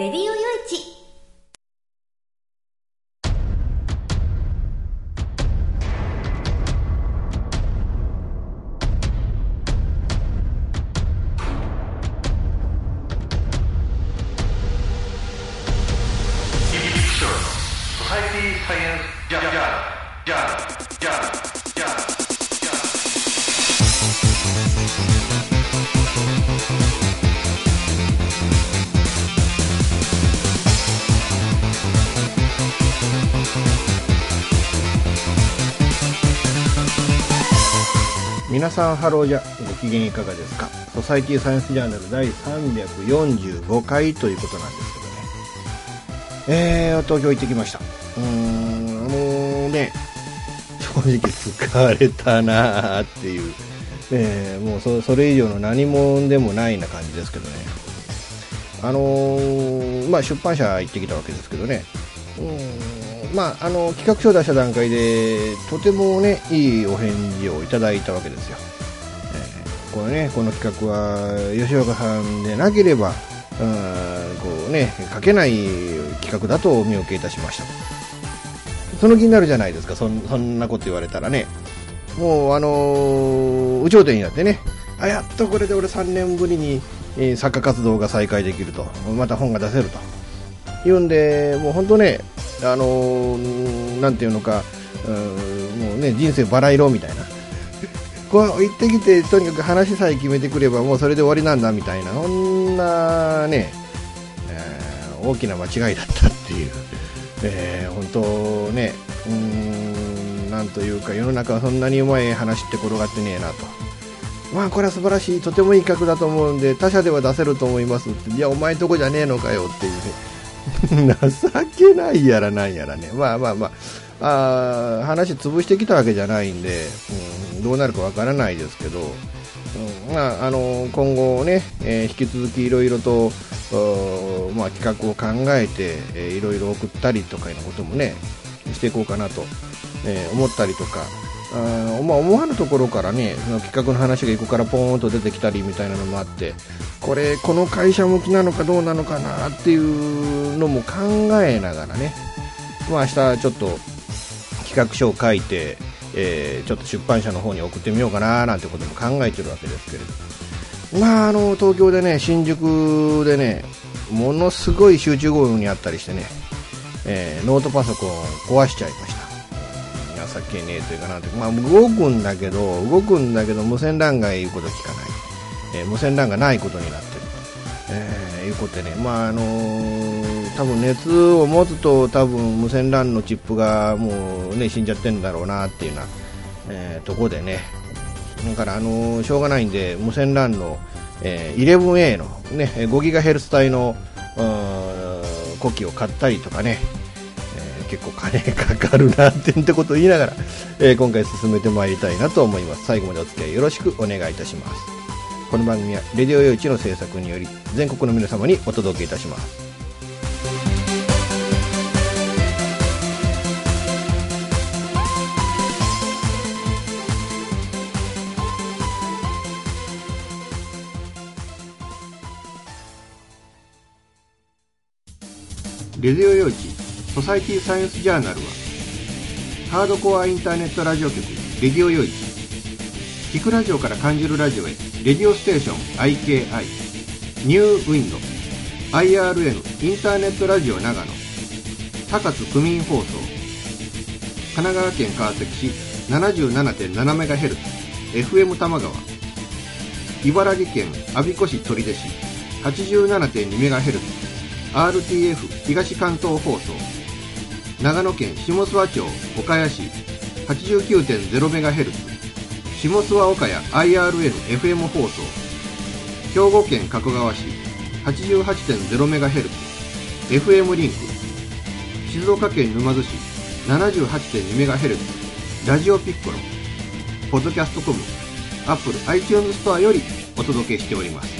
レディオ皆さんハローじゃご機嫌いかがですか？ソサイティサイエンスジャーナル第345回ということなんですけどね。えー、東京行ってきました。うーんもうね正直疲れたなーっていう、えー、もうそそれ以上の何もでもないな感じですけどね。あのーまあ出版社行ってきたわけですけどね。うん。まあ、あの企画書を出した段階でとてもねいいお返事をいただいたわけですよ、えーこれねこの企画は吉岡さんでなければうんこうね書けない企画だとお見受けいたしました。その気になるじゃないですか。そんそんなこと言われたらね。もうあのー、有頂天になってね。あやっとこれで俺3年ぶりに、えー作家活動が再開できると。また本が出せると。言うんで、もう本当ね、あのーなんていうのか、うもうね、人生バラ色みたいな。こう行ってきて、とにかく話さえ決めてくれば、もうそれで終わりなんだみたいな、そんなね、大きな間違いだったっていう、えー本当ね、うん、なんというか、世の中はそんなにうまい話って転がってねえなと。まあこれは素晴らしい、とてもいい企画だと思うんで、他社では出せると思いますって、いや、お前んとこじゃねえのかよっていうね。情けないやらなんやらね、まあまあまあ、あ話潰してきたわけじゃないんで、うん、どうなるかわからないですけど、うんまあ、あの今後ね、えー引き続きいろいろと、まあ、企画を考えて、えーいろいろ送ったりとかいうこともね、していこうかなと、えー思ったりとか、あまあ、思わぬところからね、その企画の話が一個からポーンと出てきたりみたいなのもあって、これ、この会社向きなのかどうなのかなっていうのも考えながらね、まあ、明日ちょっと企画書を書いて、えーちょっと出版社の方に送ってみようかななんてことも考えてるわけですけれど、まあ、あの東京でね、新宿でね、ものすごい集中豪雨にあったりしてね、えーノートパソコンを壊しちゃいました。情けねえというかなんて、まあ、動くんだけど、動くんだけど、無線 LAN が言うこと聞かない。えー無線 LAN がないことになってる。えーいうことでね、まああのー多分熱を持つと多分無線 LAN のチップがもうね死んじゃってるんだろうなっていうな、えーとこでね、だからあのーしょうがないんで無線 LAN の、えー 11A のね 5GHz 帯のうーん呼気を買ったりとかね、結構金かかるなってんてことを言いながら、えー今回進めてまいりたいなと思います。最後までお付き合いよろしくお願いいたします。この番組はレディオ用地の制作により全国の皆様にお届けいたします。レディオ用地ソサイティサイエンスジャーナルはハードコアインターネットラジオ局レディオ用地聞くラジオから感じるラジオへレディオステーション IKI ニューウィンド IRN インターネットラジオ長野。高津区民放送。神奈川県川崎市 77.7MHz FM 玉川。茨城県我孫子市取手市 87.2MHz RTF 東関東放送。長野県下諏訪町岡谷市 89.0MHz 下諏訪岡谷 IRN-FM 放送兵庫県加古川市 88.0MHz FM リンク静岡県沼津市 78.2MHz ラジオピッコロポッドキャストコムアップル iTunes ストアよりお届けしております。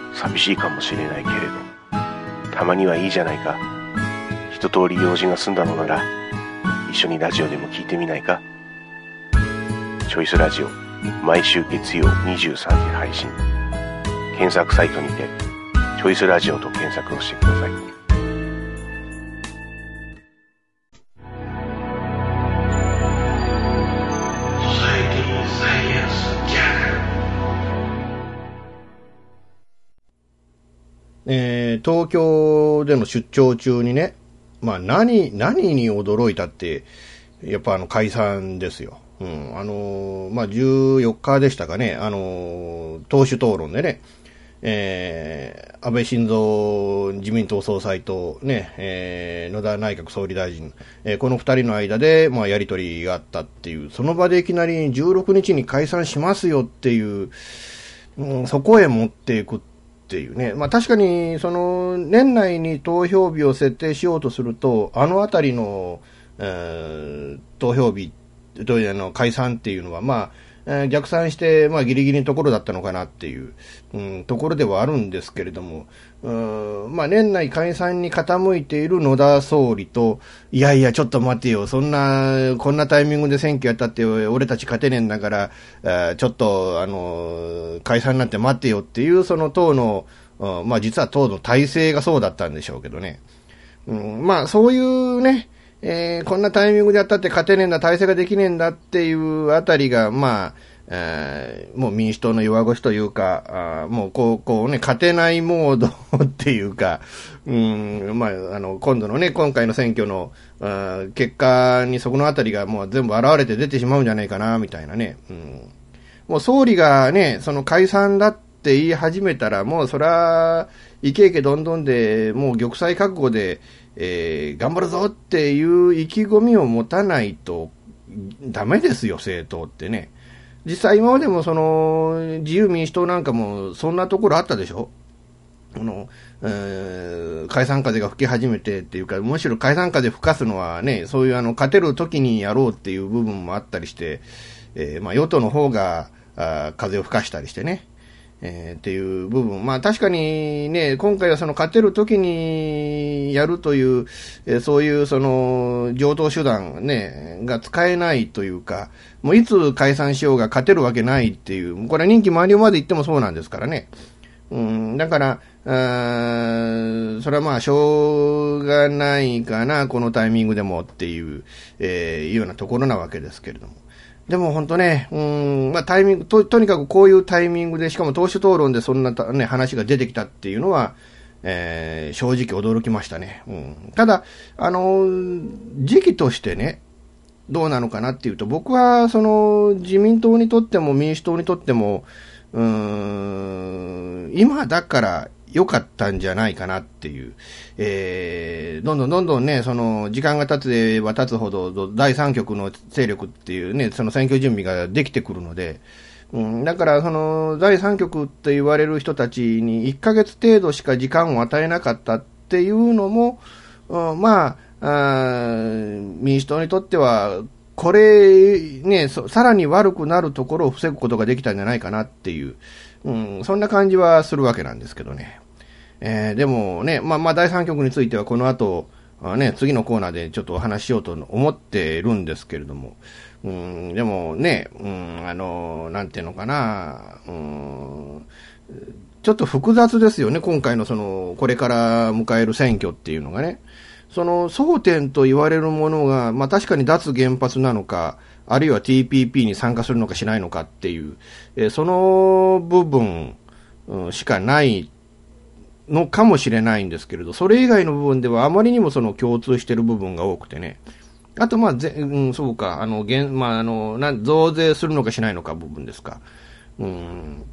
寂しいかもしれないけれどたまにはいいじゃないか。一通り用事が済んだのなら一緒にラジオでも聞いてみないか。チョイスラジオ毎週月曜23時配信。検索サイトにてチョイスラジオと検索をしてください。えー東京での出張中にね、まあ何、何に驚いたって、やっぱあの解散ですよ。うん。あのーまあ14日でしたかね、あのー党首討論でね、えー安倍晋三自民党総裁とね、えー野田内閣総理大臣、えーこの二人の間で、まあ、やりとりがあったっていう、その場でいきなり16日に解散しますよっていう、うん、そこへ持っていくっていうね。まあ確かに、その、年内に投票日を設定しようとすると、あの辺りの、えー投票日、というあの解散っていうのは、まあ、えー逆算して、まあギリギリのところだったのかなっていう、うん、ところではあるんですけれども、うん、まあ年内解散に傾いている野田総理と、いやいや、ちょっと待てよ、そんな、こんなタイミングで選挙やったって、俺たち勝てねえんだから、あちょっと、あの、解散なんて待てよっていう、その党の、うんまあ実は党の体制がそうだったんでしょうけどね。うん、まあそういうね、えーこんなタイミングでやったって勝てねえんだ、体制ができねえんだっていうあたりが、まあ、えーもう民主党の弱腰というか、あもうこう、こうね、勝てないモード っていうか、うん、まあ、あの、今度のね、今回の選挙の、あ結果にそこのあたりがもう全部現れて出てしまうんじゃないかな、みたいなね。うん。もう総理がね、その解散だって言い始めたら、もうそら、イケイケどんどんで、もう玉砕覚悟で、えー頑張るぞっていう意気込みを持たないと、ダメですよ、政党ってね。実際今までもその、自由民主党なんかもそんなところあったでしょ？あの、えー解散風が吹き始めてっていうか、むしろ解散風吹かすのはね、そういうあの、勝てる時にやろうっていう部分もあったりして、えーまあ、与党の方が、あ風を吹かしたりしてね、えーっていう部分。まあ確かにね、今回はその勝てる時にやるという、えーそういうその上等手段ね、が使えないというか、もういつ解散しようが勝てるわけないっていう、これは任期満了まで行ってもそうなんですからね。うん、だから、あそれはまあ、しょうがないかな、このタイミングでもっていう、えーいうようなところなわけですけれども。でも本当ね、うん、まあタイミング、と、とにかくこういうタイミングで、しかも党首討論でそんなね、話が出てきたっていうのは、えー正直驚きましたね。うん。ただ、あの時期としてね、どうなのかなっていうと、僕は、その、自民党にとっても民主党にとっても、うん、今だから良かったんじゃないかなっていう。えー、どんどんどんどんね、その、時間が経つは経つほど、第三極の勢力っていうね、その選挙準備ができてくるので、うん、だから、その、第三極って言われる人たちに1ヶ月程度しか時間を与えなかったっていうのも、うんまあ、あ民主党にとっては、これ、ね、さらに悪くなるところを防ぐことができたんじゃないかなっていう、うん、そんな感じはするわけなんですけどね。えーでもね、まあまあ第三局についてはこの後、ね、次のコーナーでちょっとお話ししようと思っているんですけれども、うん、でもね、うん、あの、なんていうのかな、うん、ちょっと複雑ですよね、今回のその、これから迎える選挙っていうのがね。その争点と言われるものが、まあ確かに脱原発なのか、あるいは TPP に参加するのかしないのかっていう、えーその部分うんしかないのかもしれないんですけれど、それ以外の部分ではあまりにもその共通している部分が多くてね。あと、まあ、ぜ、うん、そうか、あの、まあ、あの、な、増税するのかしないのか部分ですか。うん。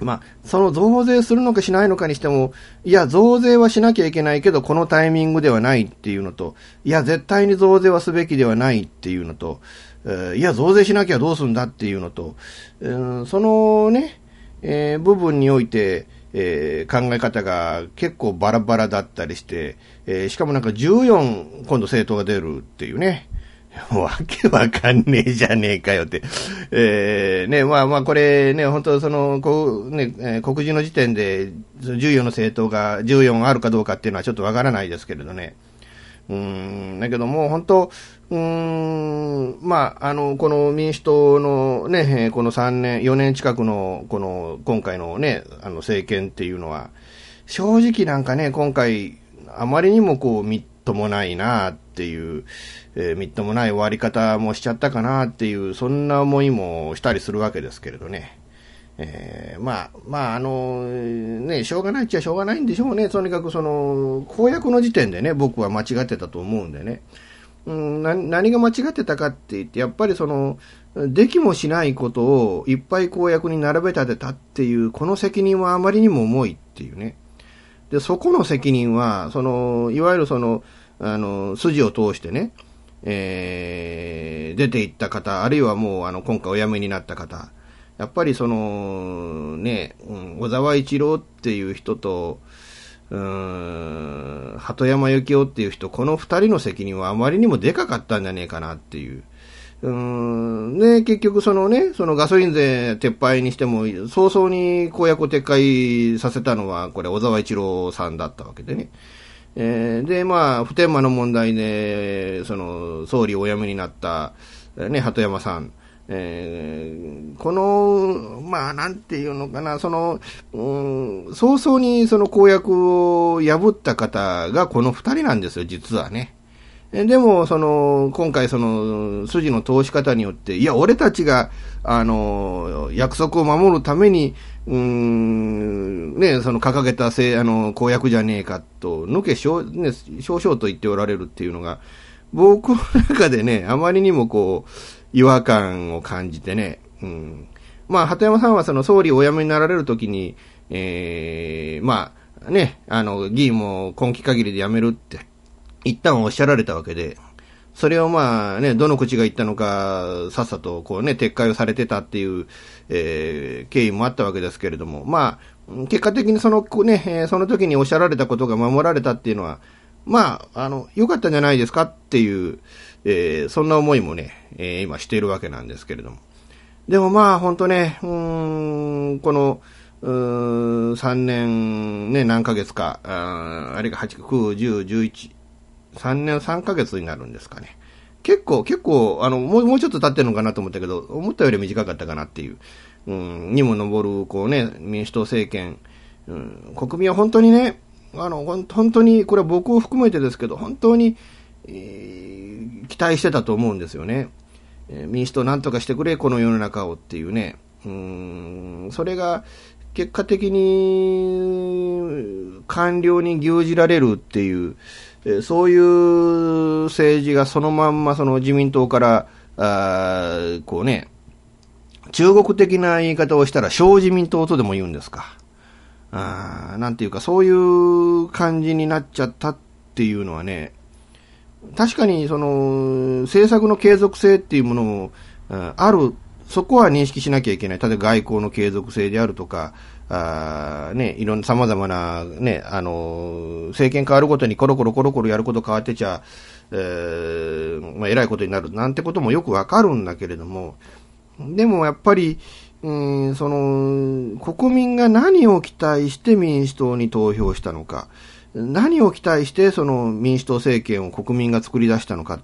まあ、その増税するのかしないのかにしても、いや、増税はしなきゃいけないけど、このタイミングではないっていうのと、いや、絶対に増税はすべきではないっていうのと、いや、増税しなきゃどうすんだっていうのと、そのね、えー、部分において、えー、考え方が結構バラバラだったりして、えー、しかもなんか14今度政党が出るっていうね。わけわかんねえじゃねえかよって。えー、ね、まあまあこれね、本当その、こう、ね、告示の時点で14の政党が14あるかどうかっていうのはちょっとわからないですけれどね。うん、だけども、本当、うん、まあ、あの、この民主党のね、この3年、4年近くの、この、今回のね、あの、政権っていうのは、正直なんかね、今回、あまりにもこう、みっともないなっていう、えー、みっともない終わり方もしちゃったかなっていう、そんな思いもしたりするわけですけれどね。えー、まあ、まあ、あの、ね、しょうがないっちゃしょうがないんでしょうね。とにかくその、公約の時点でね、僕は間違ってたと思うんでね。うん、何が間違ってたかって言って、やっぱりその、できもしないことをいっぱい公約に並べ立てたっていう、この責任はあまりにも重いっていうね。で、そこの責任は、その、いわゆるその、あの、筋を通してね、えー、出ていった方、あるいはもう、あの、今回お辞めになった方、やっぱりその、ね、小沢一郎っていう人と、うん、鳩山幸夫っていう人、この二人の責任はあまりにもでかかったんじゃねえかなっていう。うん、ね、結局そのね、そのガソリン税撤廃にしても、早々に公約を撤回させたのは、これ小沢一郎さんだったわけでね。えー、で、まあ、普天間の問題で、その、総理お辞めになった、ね、鳩山さん。えー、この、まあ、なんていうのかな、その、うん、早々にその公約を破った方がこの二人なんですよ、実はね。でも、その、今回その、筋の通し方によって、いや、俺たちが、あの、約束を守るために、うん、ね、その掲げたせあの、公約じゃねえかと、抜け、少々と言っておられるっていうのが、僕の中でね、あまりにもこう、違和感を感じてね、うん。まあ、鳩山さんはその総理をお辞めになられるときに、ええー、まあ、ね、あの、議員も今期限りで辞めるって、一旦おっしゃられたわけで、それをまあね、どの口が言ったのか、さっさとこうね、撤回をされてたっていう、えー、経緯もあったわけですけれども、まあ、結果的にそのね、その時におっしゃられたことが守られたっていうのは、まあ、あの、良かったんじゃないですかっていう、えー、そんな思いもね、えー、今しているわけなんですけれども。でもまあ、ほんとね、うん、この、う3年、ね、何ヶ月か、ああれが8、9、10、11、3年3ヶ月になるんですかね。結構、結構、あの、もう、もうちょっと経ってるのかなと思ったけど、思ったより短かったかなっていう、うん、にも上る、こうね、民主党政権、うん、国民は本当にね、あの、本当に、これは僕を含めてですけど、本当に、えー、期待してたと思うんですよね。えー、民主党なんとかしてくれ、この世の中をっていうね。うん、それが、結果的に、官僚に牛耳られるっていう、え、そういう政治がそのまんまその自民党から、あこうね、中国的な言い方をしたら小自民党とでも言うんですか。あなんていうか、そういう感じになっちゃったっていうのはね、確かにその政策の継続性っていうものもある、そこは認識しなきゃいけない。例えば外交の継続性であるとか、あね、いろんな様々な、ね、あの、政権変わるごとにコロコロコロコロやること変わってちゃ、えー、まあ、偉いことになるなんてこともよくわかるんだけれども、でもやっぱり、うん、その、国民が何を期待して民主党に投票したのか、何を期待してその民主党政権を国民が作り出したのかっ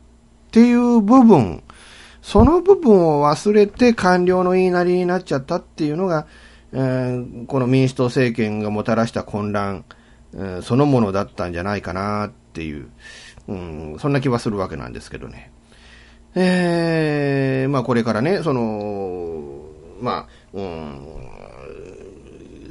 ていう部分、その部分を忘れて官僚の言いなりになっちゃったっていうのが、えー、この民主党政権がもたらした混乱、えー、そのものだったんじゃないかなっていう、うん、そんな気はするわけなんですけどね。えー、まあこれからね、その、まあ、うん、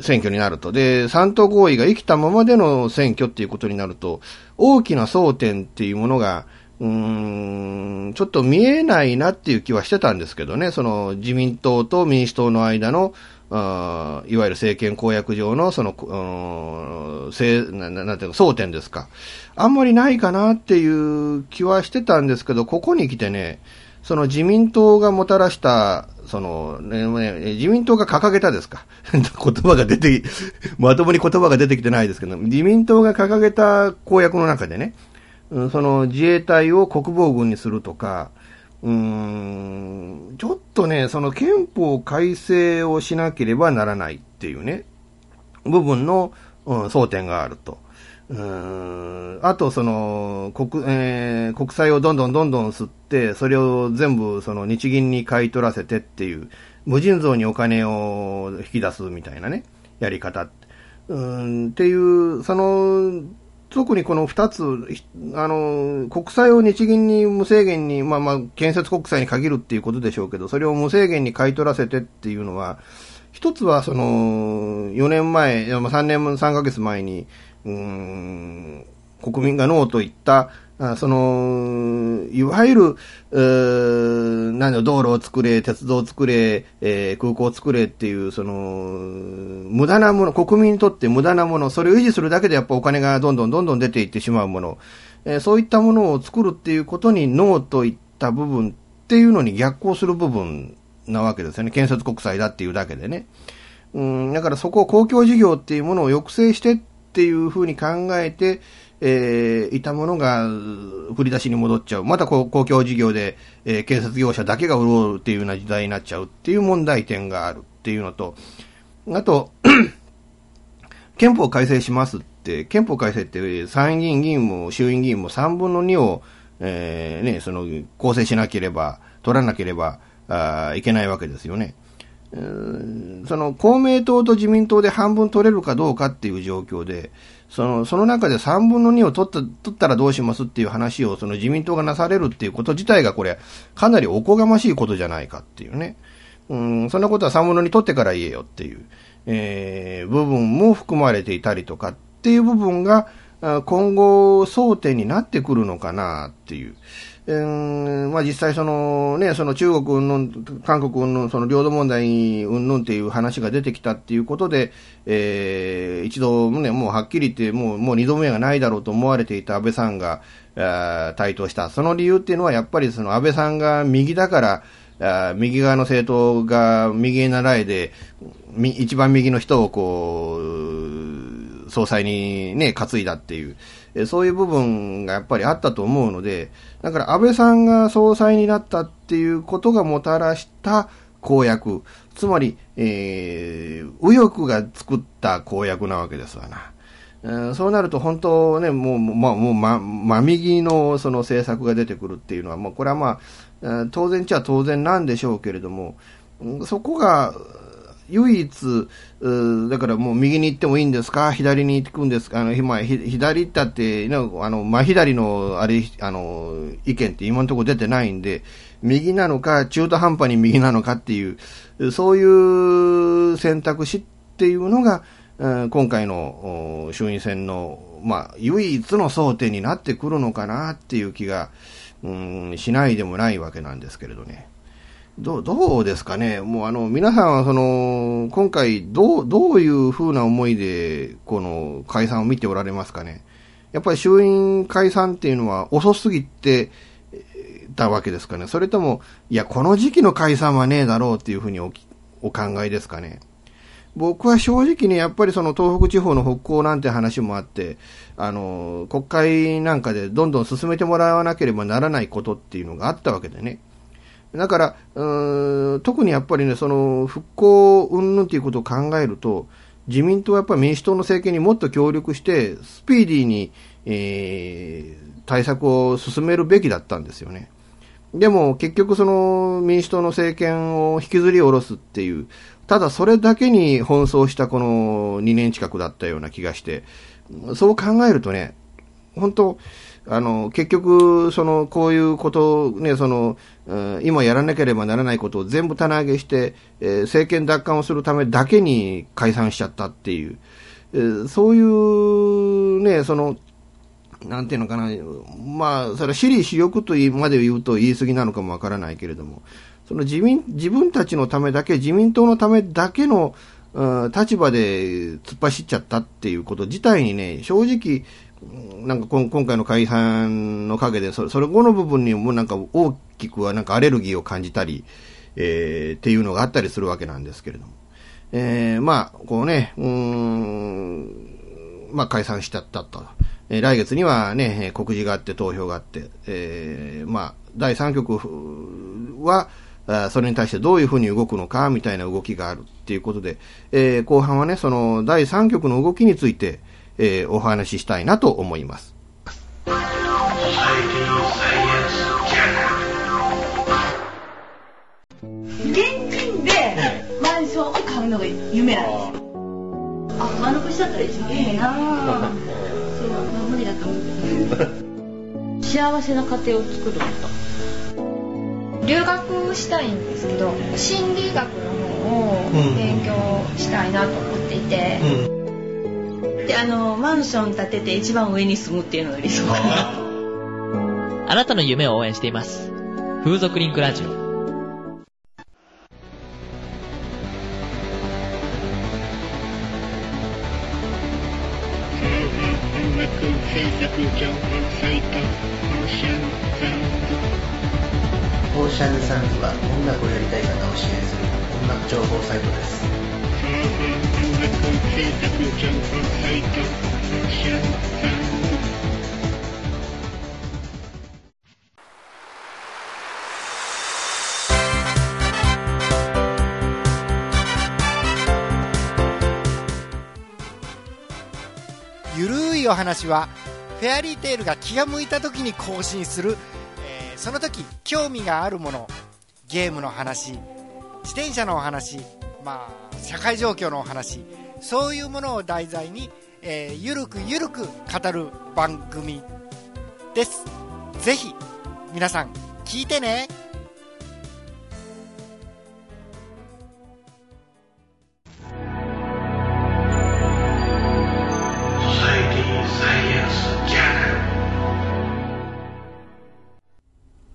選挙になると。で、三党合意が生きたままでの選挙っていうことになると、大きな争点っていうものが、うーん、ちょっと見えないなっていう気はしてたんですけどね、その自民党と民主党の間の、あいわゆる政権公約上の、その、うん、せなんていうの、争点ですか。あんまりないかなっていう気はしてたんですけど、ここに来てね、その自民党がもたらした、その、ね、自民党が掲げたですか？言葉が出て、まともに言葉が出てきてないですけど、自民党が掲げた公約の中でね、その自衛隊を国防軍にするとか、うーん、ちょっとね、その憲法改正をしなければならないっていうね、部分の、うん、争点があると。うんあと、その、国、えー、国債をどんどんどんどん吸って、それを全部、その日銀に買い取らせてっていう、無尽蔵にお金を引き出すみたいなね、やり方。うんっていう、その、特にこの二つ、あの、国債を日銀に無制限に、まあまあ、建設国債に限るっていうことでしょうけど、それを無制限に買い取らせてっていうのは、一つはその、4年前、3年、3ヶ月前に、うん、国民がノーと言った、あその、いわゆる、う何だ、道路を作れ、鉄道を作れ、えー、空港を作れっていう、その、無駄なもの、国民にとって無駄なもの、それを維持するだけでやっぱお金がどんどんどんどん出ていってしまうもの、えー、そういったものを作るっていうことにノーといった部分っていうのに逆行する部分なわけですよね。建設国債だっていうだけでね。うん、だからそこを公共事業っていうものを抑制してっていうふうに考えて、えー、いたものが振り出しに戻っちゃう。また公共事業で、えー、建設業者だけが潤うっていうような時代になっちゃうっていう問題点があるっていうのと、あと、憲法改正しますって、憲法改正って参議院議員も衆院議員も3分の2を、えー、ね、その、構成しなければ、取らなければあいけないわけですよね。その公明党と自民党で半分取れるかどうかっていう状況で、そのその中で3分の2を取った取ったらどうしますっていう話をその自民党がなされるっていうこと自体がこれ、かなりおこがましいことじゃないかっていうね。うん、そんなことは3分の2取ってから言えよっていう、えー、部分も含まれていたりとかっていう部分が、今後争点になってくるのかなっていう。えー、まあ実際そのね、その中国の、韓国のその領土問題うんぬんっていう話が出てきたっていうことで、えー、一度ね、もうはっきり言って、もう、もう二度目がないだろうと思われていた安倍さんが、台頭した。その理由っていうのはやっぱりその安倍さんが右だから、あ右側の政党が右に習いで、一番右の人をこう、総裁にね、担いだっていう。えそういう部分がやっぱりあったと思うので、だから安倍さんが総裁になったっていうことがもたらした公約、つまり、えー、右翼が作った公約なわけですわな。そうなると本当ね、もう、まあ、もう、ま、真右のその政策が出てくるっていうのは、もうこれはまあ、当然っちゃ当然なんでしょうけれども、そこが、唯一、だからもう右に行ってもいいんですか？左に行くんですか？あの、まあ、左行ったって、あの、真左の、あれ、あの、意見って今のところ出てないんで、右なのか、中途半端に右なのかっていう、そういう選択肢っていうのが、今回の衆院選の、まあ、唯一の争点になってくるのかなっていう気が、うん、しないでもないわけなんですけれどね。どどうですかね、もうあの皆さんはその今回どう、どういうふうな思いでこの解散を見ておられますかね、やっぱり衆院解散っていうのは遅すぎてたわけですかね、それとも、いや、この時期の解散はねえだろうっていうふうにおお考えですかね？僕は正直にやっぱりその東北地方の復興なんて話もあって、あの、国会なんかでどんどん進めてもらわなければならないことっていうのがあったわけでね。だから、特にやっぱりね、その復興云々ということを考えると、自民党はやっぱり民主党の政権にもっと協力して、スピーディーに、えー、対策を進めるべきだったんですよね。でも結局その民主党の政権を引きずり下ろすっていう、ただそれだけに奔走したこの2年近くだったような気がして、そう考えるとね、本当、あの、結局、その、こういうことをね、その、今やらなければならないことを全部棚上げして、えー政権奪還をするためだけに解散しちゃったっていう、えーそういうね、その、なんていうのかな、まあ、それは私利私欲というまで言うと言い過ぎなのかもわからないけれども、その自民、自分たちのためだけ、自民党のためだけの、うん立場で突っ走っちゃったっていうこと自体にね、正直、なんかこん今回の解散の陰で、それ、それ後の部分にもなんか大きくはなんかアレルギーを感じたり、えーっていうのがあったりするわけなんですけれども。えーまあ、こうね、うん、まあ、解散しちゃったと。えー来月にはね、告示があって投票があって、えーまあ、第3局は、それに対してどういうふうに動くのか、みたいな動きがあるっていうことで、えー後半はね、その第3局の動きについて、えーお話ししたいなと思います。現金でマンションを買うのが夢なんですよ。あ、丸腰だったら一番いいなぁ。そう、まあ無理だと思う。幸せな家庭を作ること。留学したいんですけど心理学の方を勉強したいなと思っていて、で、あの、マンション建てて一番上に住むっていうのが理想かな。あなたの夢を応援しています。風俗リンクラジオ。オーシャンズサンズは音楽をやりたい方を支援する音楽情報サイトです。ゆるいお話はフェアリーテールが気が向いた時に更新する、えーその時興味があるものゲームの話自転車のお話まあ社会状況のお話。そういうものを題材に、えーゆるくゆるく語る番組です。ぜひ皆さん聞いてね。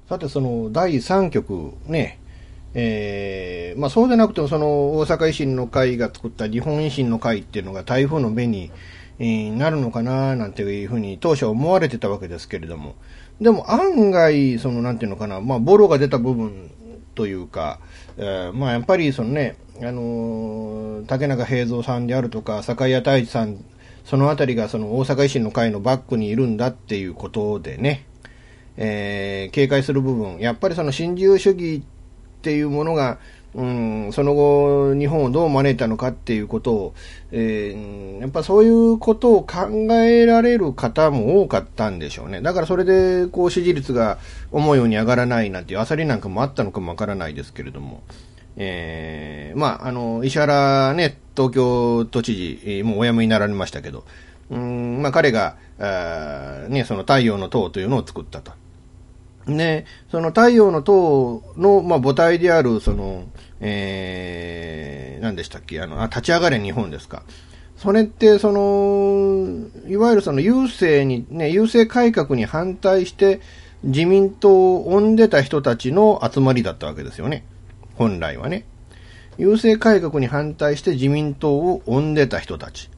さて、その第3局ね、えーまあそうでなくても、その大阪維新の会が作った日本維新の会っていうのが台風の目に、えーなるのかななんていうふうに当初は思われてたわけですけれども、でも案外、そのなんていうのかな、まあボロが出た部分というか、えーまあやっぱりそのね、あのー竹中平蔵さんであるとか、坂井谷太一さん、そのあたりがその大阪維新の会のバックにいるんだっていうことでね、えー警戒する部分、やっぱりその新自由主義っていうものが、うん、その後、日本をどう招いたのかっていうことを、えーやっぱそういうことを考えられる方も多かったんでしょうね。だからそれで、こう、支持率が思うように上がらないなんていう焦りなんかもあったのかもわからないですけれども、えーまあ、あの、石原ね、東京都知事、もうお辞めになられましたけど、うん、まあ彼が、あーね、その太陽の塔というのを作ったと。で、その太陽の塔の、まあ、母体である、その、えー、何でしたっけ、あの、あ、立ち上がれ日本ですか。それって、その、いわゆるその郵政に、ね、郵政改革に反対して、自民党を生んでた人たちの集まりだったわけですよね。本来はね。郵政改革に反対して自民党を生んでた人たち。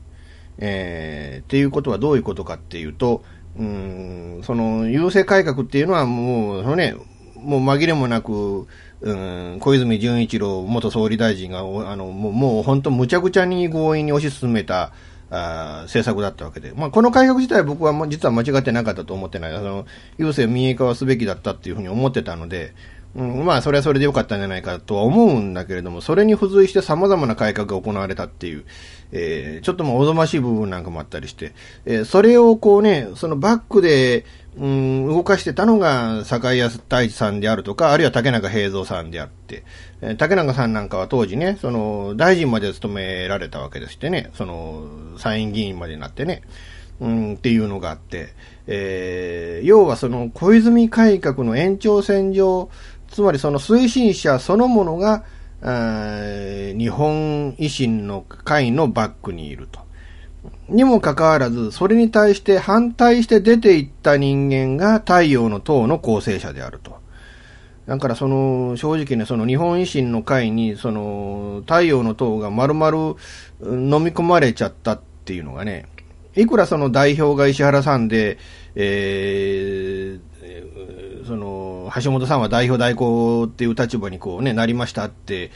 えー、っていうことはどういうことかっていうと、うん、その、郵政改革っていうのはもう、そのね、もう紛れもなく、うん、小泉純一郎元総理大臣が、あの、もう、もう本当むちゃくちゃに強引に推し進めた、あ政策だったわけで。まあ、この改革自体僕はも実は間違ってなかったと思ってない。その、郵政民営化はすべきだったっていうふうに思ってたので、うん、まあ、それはそれでよかったんじゃないかとは思うんだけれども、それに付随して様々な改革が行われたっていう、えーちょっともうおぞましい部分なんかもあったりして、えーそれをこうね、そのバックで、うん、動かしてたのが、坂井康太一さんであるとか、あるいは竹中平蔵さんであって、えー竹中さんなんかは当時ね、その、大臣まで務められたわけでしてね、その、参院議員までになってね。うん、っていうのがあって、えー、要はその小泉改革の延長線上、つまりその推進者そのものが、日本維新の会のバックにいると。にもかかわらず、それに対して反対して出ていった人間が太陽の党の構成者であると。だからその、正直ね、その日本維新の会に、その、太陽の党が丸々飲み込まれちゃったっていうのがね、いくらその代表が石原さんで、えー、その、橋本さんは代表代行っていう立場にこうね、なりましたって、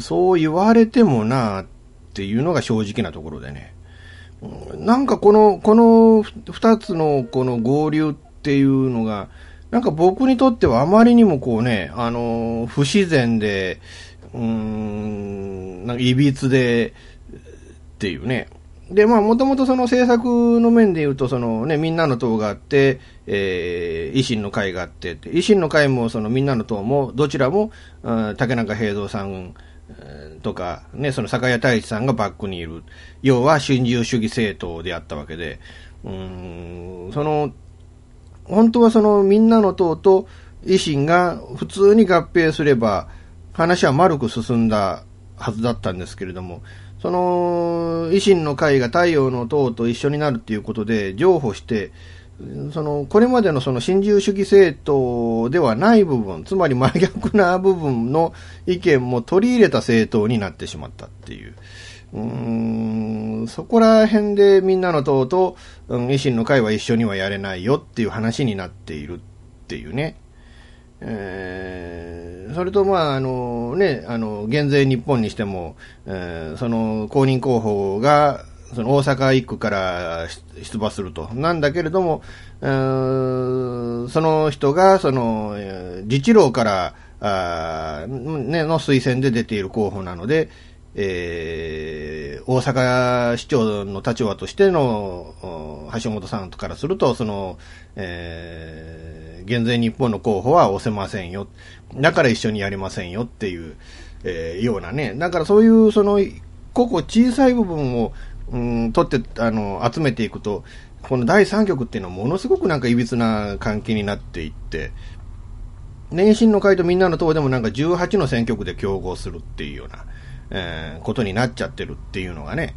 そう言われてもなっていうのが正直なところでね。なんかこの、この二つのこの合流っていうのが、なんか僕にとってはあまりにもこうね、あの、不自然で、うーん、なんか歪で、っていうね。で、まあ、もともとその政策の面で言うと、そのね、みんなの党があって、えー、維新の会があって、維新の会もそのみんなの党も、どちらも、うん、竹中平蔵さんとか、ね、その酒屋太一さんがバックにいる。要は新自由主義政党であったわけで、うん、その、本当はそのみんなの党と維新が普通に合併すれば話は丸く進んだはずだったんですけれども、その維新の会が太陽の党と一緒になるっていうことで譲歩して、その、これまでのその新自由主義政党ではない部分、つまり真逆な部分の意見も取り入れた政党になってしまったっていう。うーんそこら辺でみんなの党と、うん、維新の会は一緒にはやれないよっていう話になっているっていうね。えー、それと、まあ、あのね、あの、減税日本にしても、えー、その公認候補が、その大阪一区から出馬すると。なんだけれども、その人が、その、自治労から、あね、の推薦で出ている候補なので、えー、大阪市長の立場としての橋本さんからすると、その、えー、減税日本の候補は押せませんよ。だから一緒にやりませんよっていう、えー、ようなね。だからそういう、その、個々小さい部分を、うん、取って、あの、集めていくと、この第3局っていうのはものすごくなんか歪な関係になっていって、年進の会とみんなの党でもなんか18の選挙区で競合するっていうような、えー、ことになっちゃってるっていうのがね、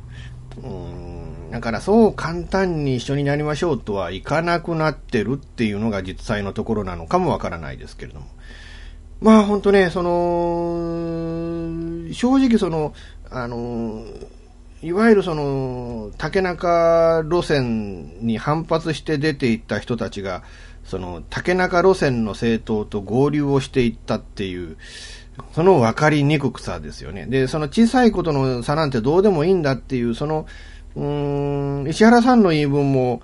うん、だからそう簡単に一緒になりましょうとはいかなくなってるっていうのが実際のところなのかもわからないですけれども。まあ本当ね、その、正直その、あの、いわゆるその、竹中路線に反発して出ていった人たちが、その、竹中路線の政党と合流をしていったっていう、その分かりにくくさですよね。で、その小さいことの差なんてどうでもいいんだっていう、その、うん、石原さんの言い分も、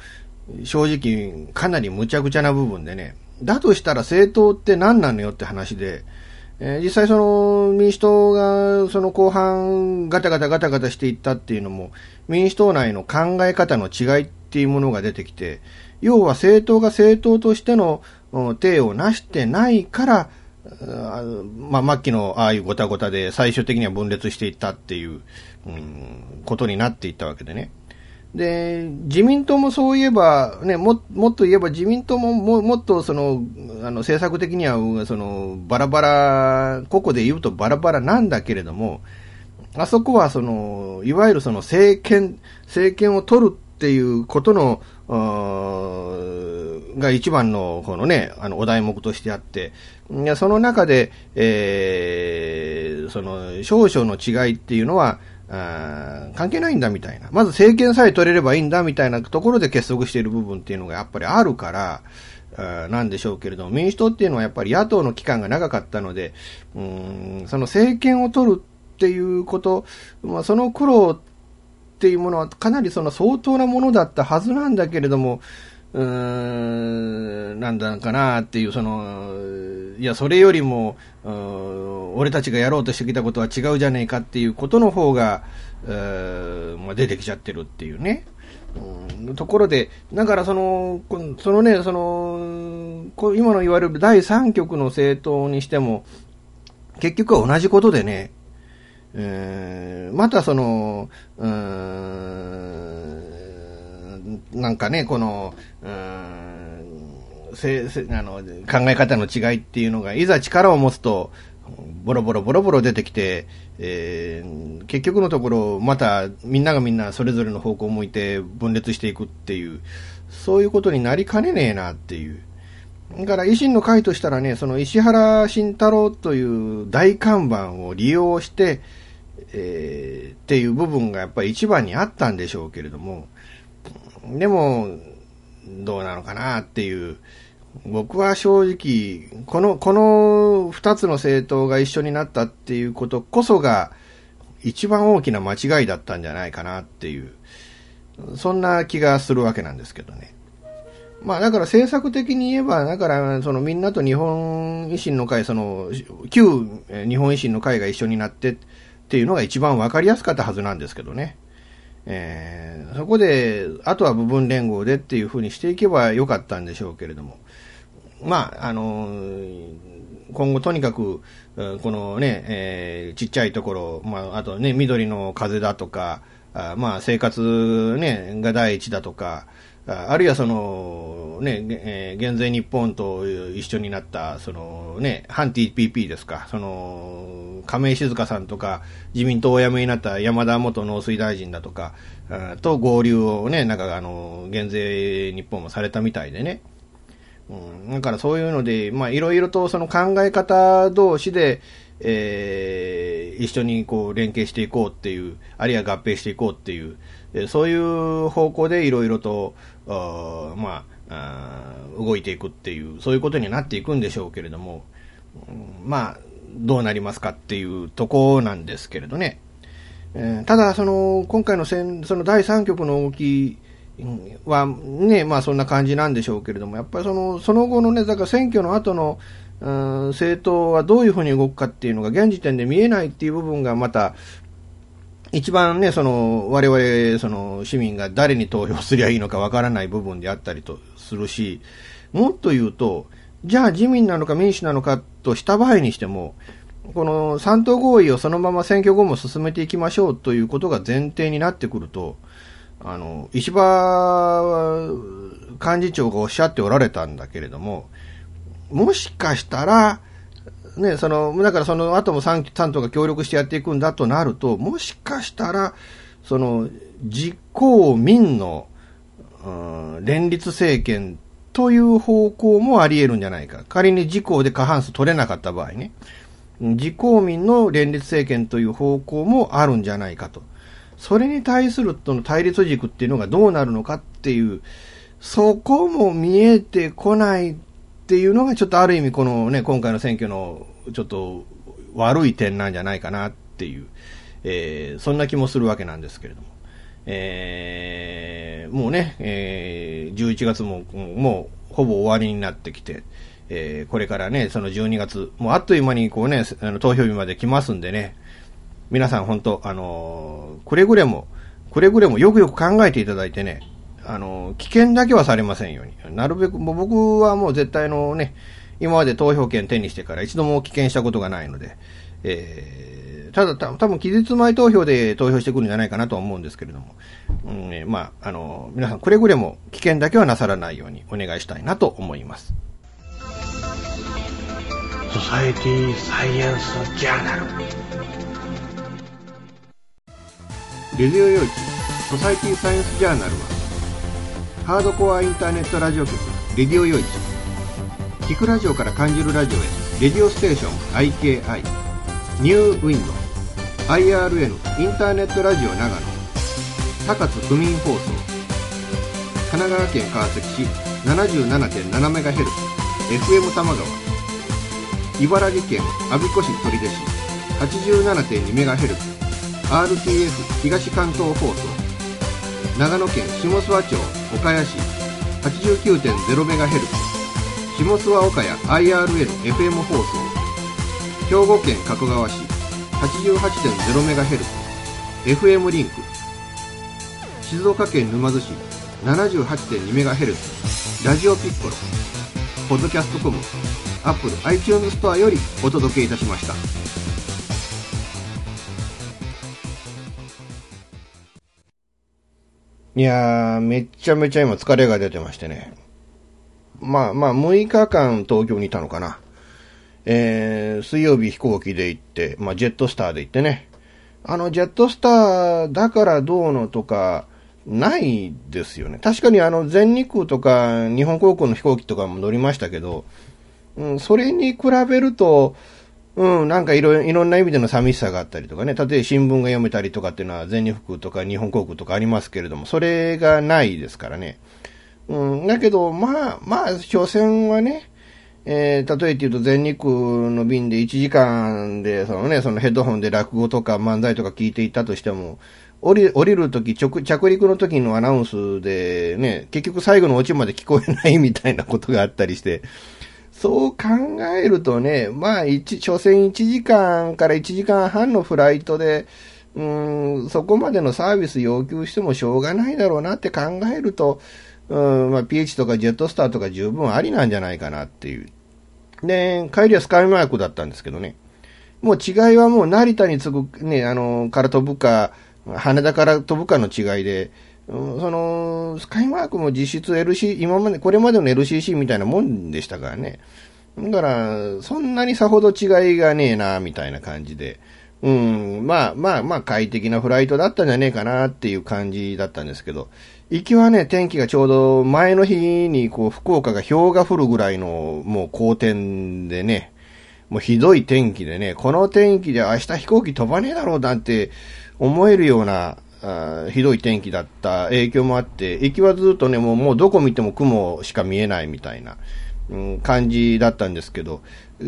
正直、かなり無茶苦茶な部分でね、だとしたら政党って何なのよって話で、えー、実際その民主党がその後半ガタガタガタガタしていったっていうのも民主党内の考え方の違いっていうものが出てきて、要は政党が政党としての体を成してないから、まあ、末期のああいうごたごたで最終的には分裂していったっていう、うん、ことになっていったわけでね。で、自民党もそういえば、ね、も、もっと言えば自民党もももっとその、あの、政策的には、その、バラバラ、ここで言うとバラバラなんだけれども、あそこはその、いわゆるその政権、政権を取るっていうことの、が一番の、このね、あの、お題目としてあって、その中で、えー、その、少々の違いっていうのは、あ関係ないんだみたいな。まず政権さえ取れればいいんだみたいなところで結束している部分っていうのがやっぱりあるから、なんでしょうけれども、民主党っていうのはやっぱり野党の期間が長かったので、うん、その政権を取るっていうこと、まあ、その苦労っていうものはかなりその相当なものだったはずなんだけれども、うーん、なんだかなっていう、その、いや、それよりも、俺たちがやろうとしてきたことは違うじゃねえかっていうことの方が、まあ、出てきちゃってるっていうね。うん、ところで、だからその、そのね、その、今の言われる第3局の政党にしても、結局は同じことでね、えー、またその、なんかね、この、うん、せせあの考え方の違いっていうのが、いざ力を持つと、ボロボロボロボロ出てきて、えー、結局のところ、またみんながみんなそれぞれの方向を向いて分裂していくっていう、そういうことになりかねねえなっていう。だから維新の会としたらね、その石原慎太郎という大看板を利用して、えー、っていう部分がやっぱり一番にあったんでしょうけれども、でも、どうなのかなっていう、僕は正直、この、この二つの政党が一緒になったっていうことこそが、一番大きな間違いだったんじゃないかなっていう、そんな気がするわけなんですけどね。まあだから政策的に言えば、だからそのみんなと日本維新の会、その旧日本維新の会が一緒になってっていうのが一番わかりやすかったはずなんですけどね。えー、そこで、あとは部分連合でっていうふうにしていけばよかったんでしょうけれども。まあ、あの今後とにかく、このね、えー、ちっちゃいところ、まあ、あとね、緑の風だとか、あまあ、生活ね、が第一だとか、あるいはその、ね、えー、減税日本と一緒になった、そのね、反 TPP ですか、その、亀井静香さんとか、自民党お辞めになった山田元農水大臣だとか、と合流をね、なんかあの、減税日本もされたみたいでね。うん、だからそういうので、まあいろいろとその考え方同士で、えー、一緒にこう連携していこうっていう、あるいは合併していこうっていう、そういう方向でいろいろと、まあ動いていくっていう、そういうことになっていくんでしょうけれども、まあ、どうなりますかっていうとこなんですけれどね。ただ、その、今回の戦、その第3局の動きは、ね、まあそんな感じなんでしょうけれども、やっぱりその、その後のね、だから選挙の後の、政党はどういうふうに動くかっていうのが現時点で見えないっていう部分がまた、一番ね、その、我々、その、市民が誰に投票すりゃいいのかわからない部分であったりとするし、もっと言うと、じゃあ自民なのか民主なのかとした場合にしても、この3党合意をそのまま選挙後も進めていきましょうということが前提になってくると、あの、石破幹事長がおっしゃっておられたんだけれども、もしかしたら、ね、その、だからその後も3党が協力してやっていくんだとなると、もしかしたら、その、実行民の、うん、連立政権という方向もあり得るんじゃないか。仮に自公で過半数取れなかった場合ね。自公民の連立政権という方向もあるんじゃないかと。それに対するとの対立軸っていうのがどうなるのかっていう、そこも見えてこないっていうのがちょっとある意味このね、今回の選挙のちょっと悪い点なんじゃないかなっていう、えー、そんな気もするわけなんですけれども。えー、もうね、えー、11月ももうほぼ終わりになってきて、えー、これからね、その12月、もうあっという間にこうね、あの投票日まで来ますんでね、皆さん本当、あのー、くれぐれも、くれぐれもよくよく考えていただいてね、あの、危険だけはされませんように。なるべく、もう僕はもう絶対のね、今まで投票権手にしてから一度も棄権したことがないので、えー、ただ、た多分期日前投票で投票してくるんじゃないかなと思うんですけれども、うん、まあ、あの、皆さんくれぐれも危険だけはなさらないようにお願いしたいなと思います。ソサエティサイエンスジャーナルレディオ用地ソサイティサイエンスジャーナルはハードコアインターネットラジオ局。レディオ用地聞くラジオから感じるラジオへ。レディオステーション IKI ニューウィンド IRN インターネットラジオ長野。高津区民放送。神奈川県川崎市。77.7MHz FM 玉川。茨城県我孫子市取手市。87.2MHz RTF 東関東放送。長野県下諏訪町岡谷市 89.0MHz 下諏訪岡谷 IRN-FM 放送兵庫県加古川市 88.0MHz FM リンク静岡県沼津市 78.2MHz ラジオピッコロポッドキャストコムアップル iTunes ストアよりお届けいたしました。いやー、めっちゃめちゃ今疲れが出てましてね。まあまあ、6日間東京にいたのかな。えー、水曜日飛行機で行って、まあ、ジェットスターで行ってね。あの、ジェットスターだからどうのとか、ないですよね。確かにあの、全日空とか日本航空の飛行機とかも乗りましたけど、うん、それに比べると、うん、なんかいろいろんな意味での寂しさがあったりとかね、例えば新聞が読めたりとかっていうのは全日空とか日本航空とかありますけれども、それがないですからね。うん、だけど、まあ、まあ、所詮はね、えー、例えて言うと全日空の便で1時間で、そのね、そのヘッドホンで落語とか漫才とか聞いていたとしても、降り、降りるとき、着、陸の時のアナウンスでね、結局最後のオチまで聞こえないみたいなことがあったりして、そう考えるとね、まあ、一、所詮1時間から1時間半のフライトで、うん、そこまでのサービス要求してもしょうがないだろうなって考えると、うん、まあ、PH とかジェットスターとか十分ありなんじゃないかなっていう。で、帰りはスカイマークだったんですけどね。もう違いはもう成田に次ぐ、ね、あの、から飛ぶか、羽田から飛ぶかの違いで、うん、その、スカイマークも実質 LC、今まで、これまでの LCC みたいなもんでしたからね。だから、そんなにさほど違いがねえな、みたいな感じで。うん、まあまあまあ快適なフライトだったんじゃねえかなっていう感じだったんですけど、行きはね、天気がちょうど前の日にこう福岡が氷が降るぐらいのもう好天でね、もうひどい天気でね、この天気で明日飛行機飛ばねえだろうなんて思えるようなあひどい天気だった影響もあって、行きはずっとね、もうもうどこ見ても雲しか見えないみたいな、うん、感じだったんですけど、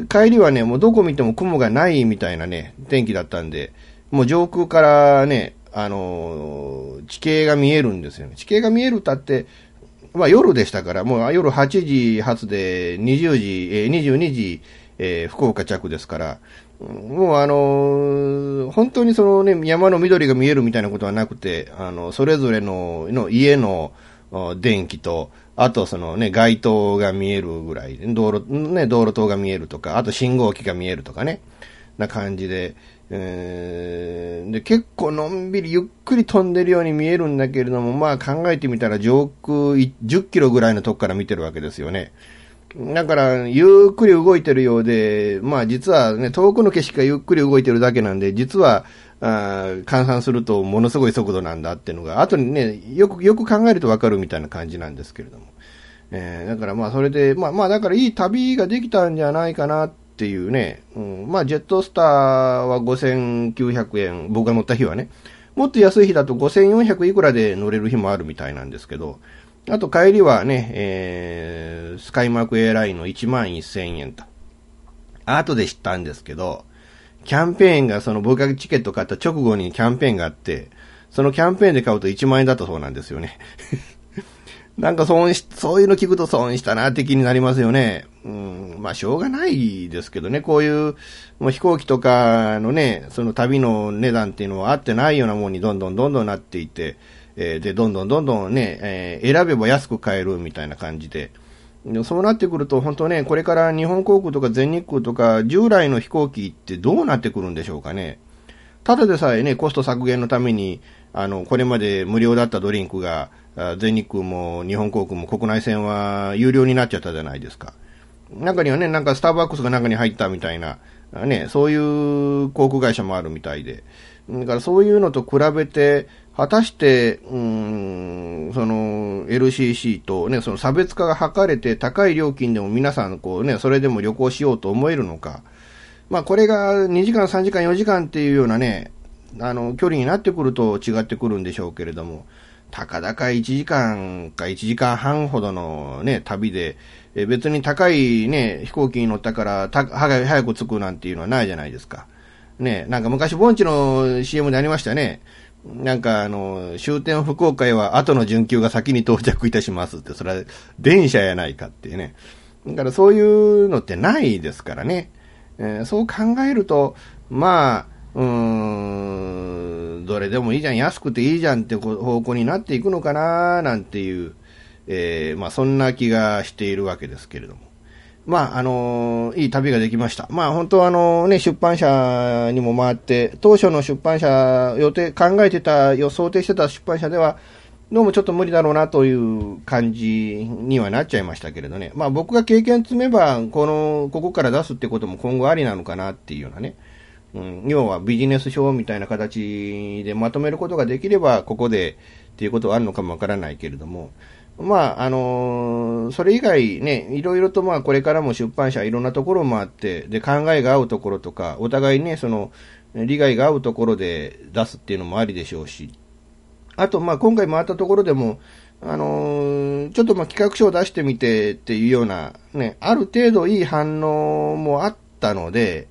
帰りはね、もうどこ見ても雲がないみたいなね、天気だったんで、もう上空からね、あのー、地形が見えるんですよね。地形が見えるたって、まあ夜でしたから、もう夜8時発で20時、えー、22時、えー、福岡着ですから、もうあのー、本当にそのね、山の緑が見えるみたいなことはなくて、あの、それぞれの、の家の電気と、あとそのね、街灯が見えるぐらい、道路、ね、道路灯が見えるとか、あと信号機が見えるとかね、な感じで、えー、で、結構のんびりゆっくり飛んでるように見えるんだけれども、まあ考えてみたら上空10キロぐらいのとこから見てるわけですよね。だから、ゆっくり動いてるようで、まあ実はね、遠くの景色がゆっくり動いてるだけなんで、実は、あ換算するとものすごい速度なんだっていうのが、後にね、よく、よく考えるとわかるみたいな感じなんですけれども。えー、だからまあそれで、まあまあだからいい旅ができたんじゃないかなっていうね、うん、まあジェットスターは5900円、僕が乗った日はね、もっと安い日だと5400いくらで乗れる日もあるみたいなんですけど、あと帰りはね、えー、スカイマークエアラインの1万1000円と。後で知ったんですけど、キャンペーンがその僕がチケット買った直後にキャンペーンがあって、そのキャンペーンで買うと1万円だったそうなんですよね。なんか損し、そういうの聞くと損したなって気になりますよね。うん、まあしょうがないですけどね、こういう、もう飛行機とかのね、その旅の値段っていうのは合ってないようなもんにどんどんどんどんなっていて、えー、で、どんどんどんどんね、えー、選べば安く買えるみたいな感じで、そうなってくると、本当ね、これから日本航空とか全日空とか、従来の飛行機ってどうなってくるんでしょうかね。ただでさえね、コスト削減のために、あの、これまで無料だったドリンクが、全日空も日本航空も国内線は有料になっちゃったじゃないですか。中にはね、なんかスターバックスが中に入ったみたいな、ね、そういう航空会社もあるみたいで。だからそういうのと比べて、果たして、うん、その LCC とね、その差別化が図れて高い料金でも皆さんこうね、それでも旅行しようと思えるのか。まあこれが2時間、3時間、4時間っていうようなね、あの、距離になってくると違ってくるんでしょうけれども、たかだか1時間か1時間半ほどのね、旅で、え別に高いね、飛行機に乗ったからた、早く着くなんていうのはないじゃないですか。ね、なんか昔、盆地の CM でありましたね。なんかあの、終点福岡へは後の準急が先に到着いたしますって、それは電車やないかっていうね。だからそういうのってないですからね。えー、そう考えると、まあ、うーん、どれでもいいじゃん、安くていいじゃんって方向になっていくのかななんていう、えー、まあそんな気がしているわけですけれども。まあ、あのいい旅ができました。まあ、本当あのね、出版社にも回って、当初の出版社、予定、考えてた、予想定してた出版社では、どうもちょっと無理だろうなという感じにはなっちゃいましたけれどね。まあ僕が経験積めば、この、ここから出すってことも今後ありなのかなっていうようなね。うん、要はビジネス書みたいな形でまとめることができれば、ここでっていうことはあるのかもわからないけれども、まあ、あのー、それ以外ね、いろいろとまあこれからも出版社いろんなところもあって、で、考えが合うところとか、お互いね、その、利害が合うところで出すっていうのもありでしょうし、あと、まあ、今回回ったところでも、あのー、ちょっとまあ企画書を出してみてっていうような、ね、ある程度いい反応もあったので、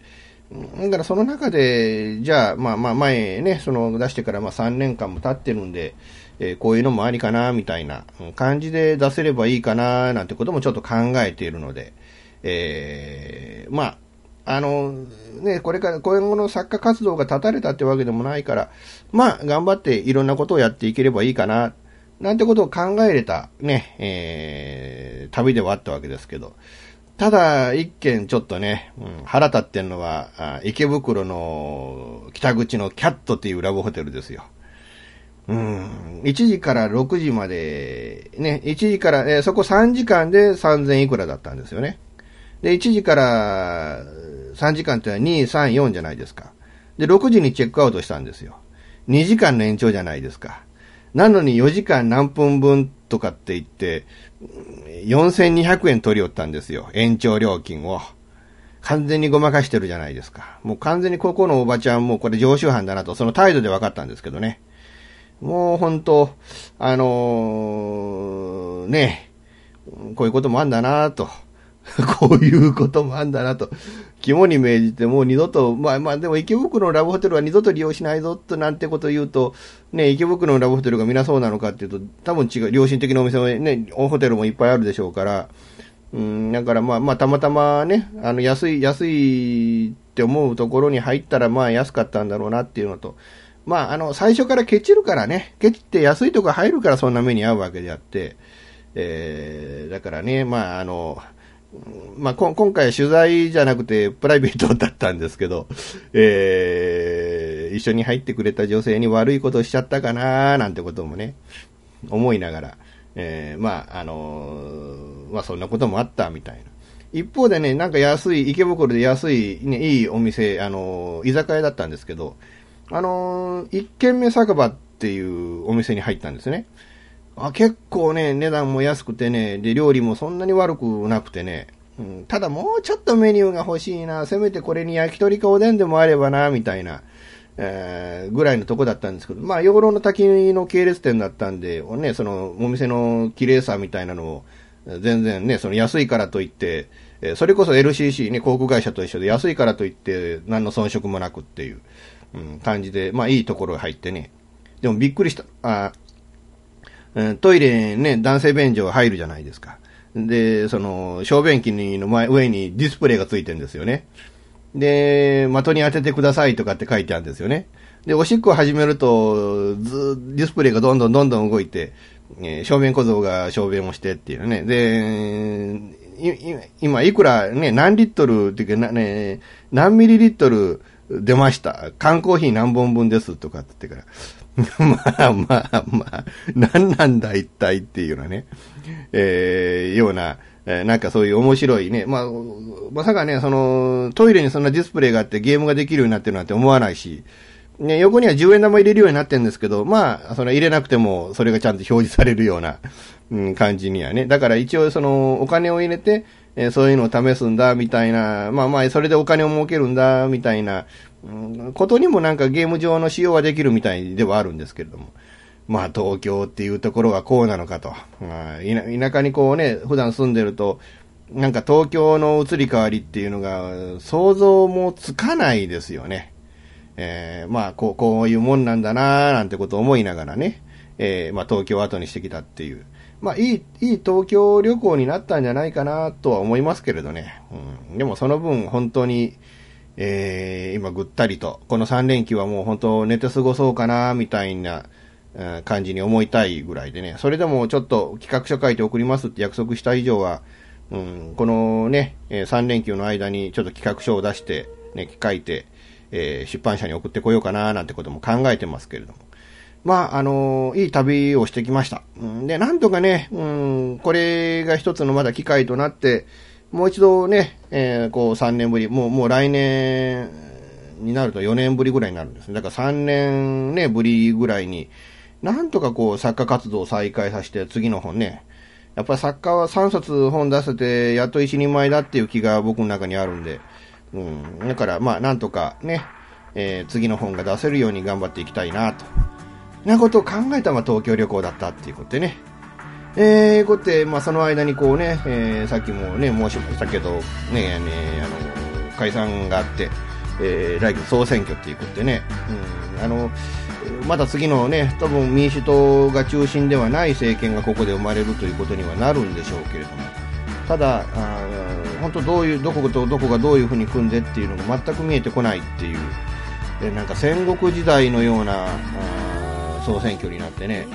だからその中で、じゃあ、まあまあ前ね、その出してからまあ3年間も経ってるんで、えー、こういうのもありかな、みたいな感じで出せればいいかな、なんてこともちょっと考えているので、えー、まあ、あの、ね、これから、今後の作家活動が断たれたってわけでもないから、まあ、頑張っていろんなことをやっていければいいかな、なんてことを考えれた、ね、えー、旅ではあったわけですけど、ただ、一件ちょっとね、うん、腹立ってんのは、池袋の北口のキャットっていうラブホテルですよ。うん、1時から6時まで、ね、1時から、えー、そこ3時間で3000いくらだったんですよね。で、1時から3時間ってのは2、3、4じゃないですか。で、6時にチェックアウトしたんですよ。2時間の延長じゃないですか。なのに4時間何分分とかって言って、4200円取り寄ったんですよ。延長料金を。完全にごまかしてるじゃないですか。もう完全にここのおばちゃんもこれ常習犯だなと、その態度で分かったんですけどね。もう本当、あのー、ね、こういうこともあんだなと。こういうこともあんだなと。肝に銘じて、もう二度と、まあまあ、でも池袋のラブホテルは二度と利用しないぞとなんてことを言うと、ね、池袋のラブホテルが皆そうなのかっていうと、多分違う、良心的なお店もね、ホテルもいっぱいあるでしょうから、うん、だからまあまあ、たまたまね、あの、安い、安いって思うところに入ったら、まあ安かったんだろうなっていうのと、まあ、あの、最初からケチるからね、ケチって安いとこ入るからそんな目に遭うわけであって、えー、だからね、まあ、あの、まあ、今回取材じゃなくてプライベートだったんですけど、えー、一緒に入ってくれた女性に悪いことしちゃったかななんてこともね、思いながら、えー、まあ、あのー、まあ、そんなこともあったみたいな。一方でね、なんか安い、池袋で安い、ね、いいお店、あのー、居酒屋だったんですけど、あのー一軒目酒場っていうお店に入ったんですね。あ結構ね、値段も安くてね、で、料理もそんなに悪くなくてね、うん、ただもうちょっとメニューが欲しいな、せめてこれに焼き鳥かおでんでもあればな、みたいな、えー、ぐらいのとこだったんですけど、まあ、養老の滝の系列店だったんで、ね、その、お店の綺麗さみたいなのを、全然ね、その安いからといって、えそれこそ LCC ね、航空会社と一緒で安いからといって、何の遜色もなくっていう、うん、感じで、まあ、いいところ入ってね。でもびっくりした。あトイレね、男性便所入るじゃないですか。で、その、小便器の前、上にディスプレイがついてるんですよね。で、的に当ててくださいとかって書いてあるんですよね。で、おしっこを始めると、ず、ディスプレイがどんどんどんどん動いて、えー、小便小僧が小便をしてっていうね。で、今、いくらね、何リットルっていうか、ね、何ミリリットル出ました。缶コーヒー何本分ですとかって言ってから、まあまあまあ、何なんだ一体っていうようなね、えー、ような、えー、なんかそういう面白いね、まあ、まさかね、その、トイレにそんなディスプレイがあってゲームができるようになってるなんて思わないし、ね、横には10円玉入れるようになってるんですけど、まあ、その入れなくてもそれがちゃんと表示されるような、うん、感じにはね。だから一応その、お金を入れて、えー、そういうのを試すんだ、みたいな、まあまあ、それでお金を儲けるんだ、みたいな、ことにもなんかゲーム上の使用はできるみたいではあるんですけれども。まあ東京っていうところがこうなのかと。まあ、田舎にこうね、普段住んでると、なんか東京の移り変わりっていうのが想像もつかないですよね。えー、まあこう、こういうもんなんだなーなんてことを思いながらね、えー、まあ東京を後にしてきたっていう。まあいい、いい東京旅行になったんじゃないかなとは思いますけれどね。うん、でもその分本当に、えー、今ぐったりと、この3連休はもう本当寝て過ごそうかな、みたいな、感じに思いたいぐらいでね、それでもちょっと企画書書いて送りますって約束した以上は、うん、このね、3連休の間にちょっと企画書を出して、ね、書いて、えー、出版社に送ってこようかな、なんてことも考えてますけれども。まあ、あのいい旅をしてきました。で、なんとかね、うん、これが一つのまだ機会となって、もう一度ね、えー、こう3年ぶり、もう、もう来年になると4年ぶりぐらいになるんですね。だから3年ね、ぶりぐらいに、なんとかこう作家活動を再開させて、次の本ね、やっぱり作家は3冊本出せて、やっと一人前だっていう気が僕の中にあるんで、うん、だからまあなんとかね、えー、次の本が出せるように頑張っていきたいなと。なことを考えたのが東京旅行だったっていうことでね。えー、こうやって、まあ、その間にこうね、えー、さっきもね、申しましたけど、ね、ね、あの、解散があって、えー、来月総選挙っていうことでね、うん、あの、また次のね、多分民主党が中心ではない政権がここで生まれるということにはなるんでしょうけれども、ただ、あ本当どういう、どことどこがどういうふうに組んでっていうのが全く見えてこないっていう、でなんか戦国時代のようなあ総選挙になってね、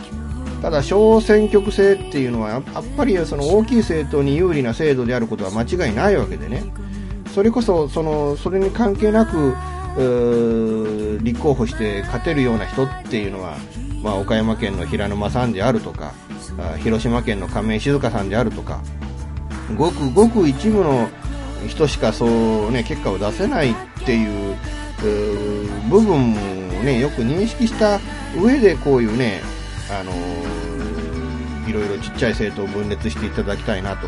ただ小選挙区制っていうのはやっぱりその大きい政党に有利な制度であることは間違いないわけでね。それこそそのそれに関係なく立候補して勝てるような人っていうのは、まあ、岡山県の平沼さんであるとか広島県の亀井静香さんであるとかごくごく一部の人しかそう、ね、結果を出せないっていう部分も、ね、よく認識した上でこういうねあのー、いろいろちっちゃい政党を分裂していただきたいなと。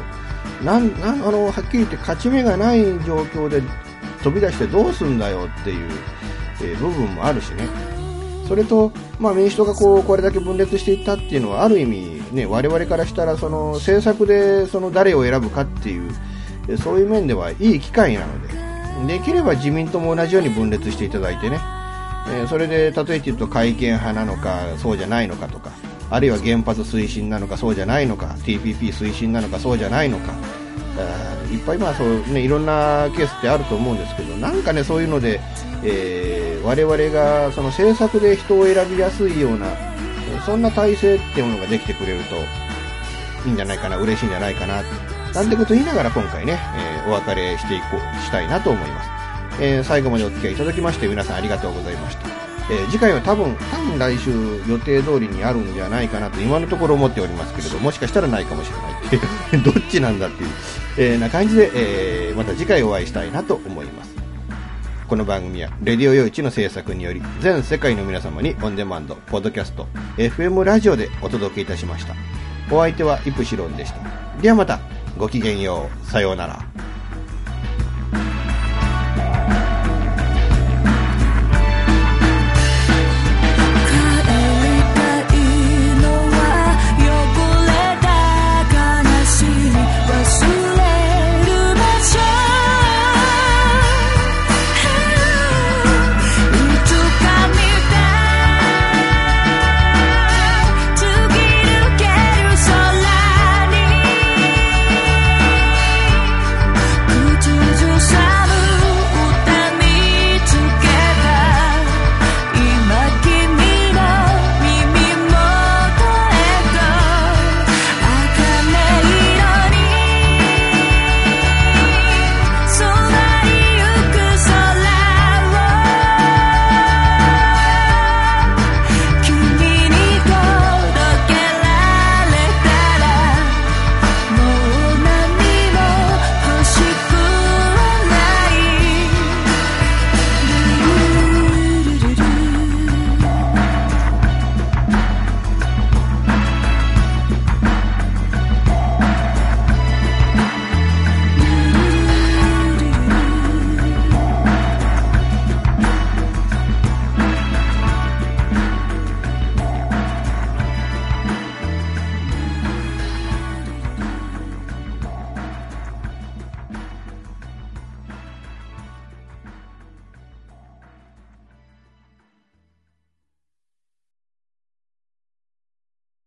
なんなあのはっきり言って勝ち目がない状況で飛び出してどうすんだよっていう、えー、部分もあるしね。それと、まあ、民主党がこうこれだけ分裂していったっていうのはある意味、ね、我々からしたらその政策でその誰を選ぶかっていうそういう面ではいい機会なのでできれば自民党も同じように分裂していただいてねえー、それで例えて言うと改憲派なのかそうじゃないのかとかあるいは原発推進なのかそうじゃないのか TPP 推進なのかそうじゃないのかいっぱいまあそう、ね、いろんなケースってあると思うんですけどなんかねそういうので、えー、我々がその政策で人を選びやすいようなそんな体制っていうものができてくれるといいんじゃないかな嬉しいんじゃないかななんてこと言いながら今回ね、えー、お別れしていこうしたいなと思います。えー、最後までお付き合いいただきまして皆さんありがとうございました。えー、次回は多分、多分来週予定通りにあるんじゃないかなと今のところ思っておりますけれど、もしかしたらないかもしれない、どっちなんだっていう、えー、な感じで、え、また次回お会いしたいなと思います。この番組は、レディオ用地の制作により、全世界の皆様にオンデマンド、ポッドキャスト、FM ラジオでお届けいたしました。お相手はイプシロンでした。ではまた、ごきげんよう。さようなら。